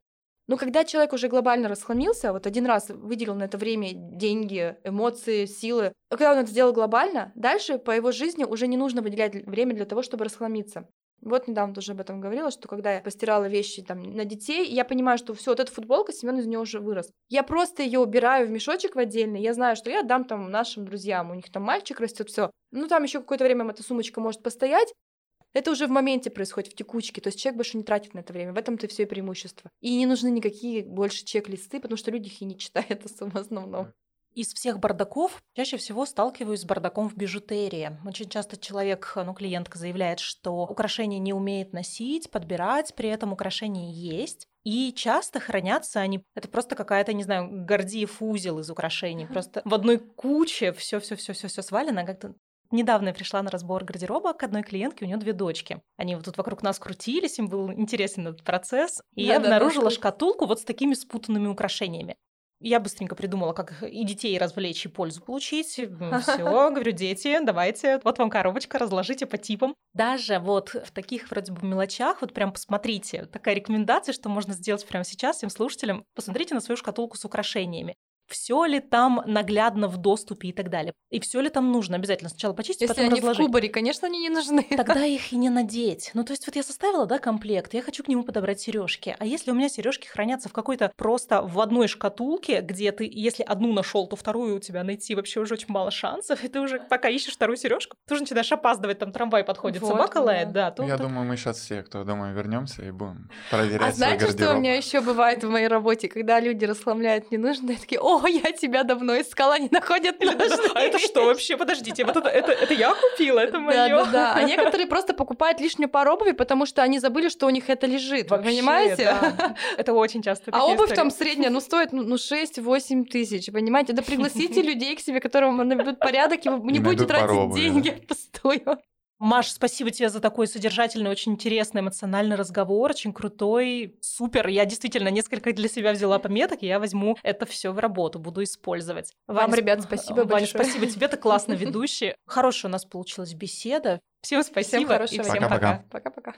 Ну, когда человек уже глобально расхламился, вот один раз выделил на это время деньги, эмоции, силы, когда он это сделал глобально, дальше по его жизни уже не нужно выделять время для того, чтобы расхламиться. Вот недавно тоже об этом говорила, что когда я постирала вещи там на детей, я понимаю, что все, вот эта футболка, Семен из нее уже вырос. Я просто ее убираю в мешочек в отдельный, я знаю, что я дам там нашим друзьям, у них там мальчик растет, все. Ну, там еще какое-то время эта сумочка может постоять, это уже в моменте происходит, в текучке. То есть человек больше не тратит на это время. В этом-то все и преимущество. И не нужны никакие больше чек-листы, потому что люди их и не читают в основном. Из всех бардаков чаще всего сталкиваюсь с бардаком в бижутерии. Очень часто человек, ну, клиентка заявляет, что украшения не умеет носить, подбирать, при этом украшения есть. И часто хранятся они, это просто какая-то, не знаю, гордиев узел из украшений. Просто в одной куче все, все, все, все, все свалено, как-то Недавно я пришла на разбор гардероба к одной клиентке, у нее две дочки. Они вот тут вокруг нас крутились, им был интересен этот процесс. И да, я обнаружила да, шкатулку вот с такими спутанными украшениями. Я быстренько придумала, как и детей развлечь, и пользу получить. Все, говорю, дети, давайте, вот вам коробочка, разложите по типам. Даже вот в таких вроде бы мелочах, вот прям посмотрите, такая рекомендация, что можно сделать прямо сейчас всем слушателям. Посмотрите на свою шкатулку с украшениями все ли там наглядно в доступе и так далее. И все ли там нужно обязательно сначала почистить, Если потом они разложить. в кубаре, конечно, они не нужны. Тогда их и не надеть. Ну, то есть вот я составила, да, комплект, я хочу к нему подобрать сережки. А если у меня сережки хранятся в какой-то просто в одной шкатулке, где ты, если одну нашел, то вторую у тебя найти вообще уже очень мало шансов, и ты уже пока ищешь вторую сережку, ты уже начинаешь опаздывать, там трамвай подходит, вот, собака да. лает, да. То, я то... думаю, мы сейчас все, кто дома вернемся и будем проверять А знаете, что у меня еще бывает в моей работе, когда люди расхламляют ненужные, такие, о, я тебя давно искала, не находят А это что вообще? Подождите, вот это, это, это я купила, это мое. Да, да, да. А некоторые просто покупают лишнюю пару обуви, потому что они забыли, что у них это лежит. Вообще, Вы понимаете? Да. Это очень часто. А обувь истории. там средняя, ну, стоит ну, 6-8 тысяч, понимаете? Да пригласите людей к себе, которым наведут порядок, и вы не будете тратить деньги пустую. Маш, спасибо тебе за такой содержательный, очень интересный, эмоциональный разговор, очень крутой, супер. Я действительно несколько для себя взяла пометок, и я возьму это все в работу, буду использовать. Вам, Ваня, ребят, спасибо Ваня, большое. спасибо тебе, ты классно ведущий. Хорошая у нас получилась беседа. Всем спасибо всем хорошего и всем пока. Пока-пока.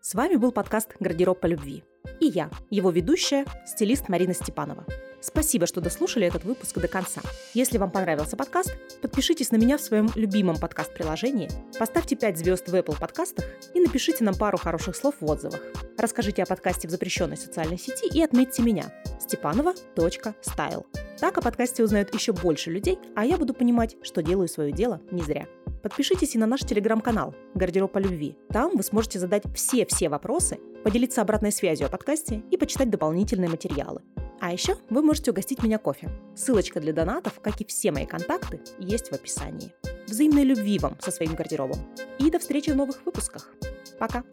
С вами был подкаст «Гардероб по любви». И я, его ведущая, стилист Марина Степанова. Спасибо, что дослушали этот выпуск до конца. Если вам понравился подкаст, подпишитесь на меня в своем любимом подкаст-приложении, поставьте 5 звезд в Apple подкастах и напишите нам пару хороших слов в отзывах. Расскажите о подкасте в запрещенной социальной сети и отметьте меня степанова.стайл. Так о подкасте узнают еще больше людей, а я буду понимать, что делаю свое дело не зря. Подпишитесь и на наш телеграм-канал «Гардероб по любви». Там вы сможете задать все-все вопросы, поделиться обратной связью о подкасте и почитать дополнительные материалы. А еще вы можете угостить меня кофе. Ссылочка для донатов, как и все мои контакты, есть в описании. Взаимной любви вам со своим гардеробом. И до встречи в новых выпусках. Пока!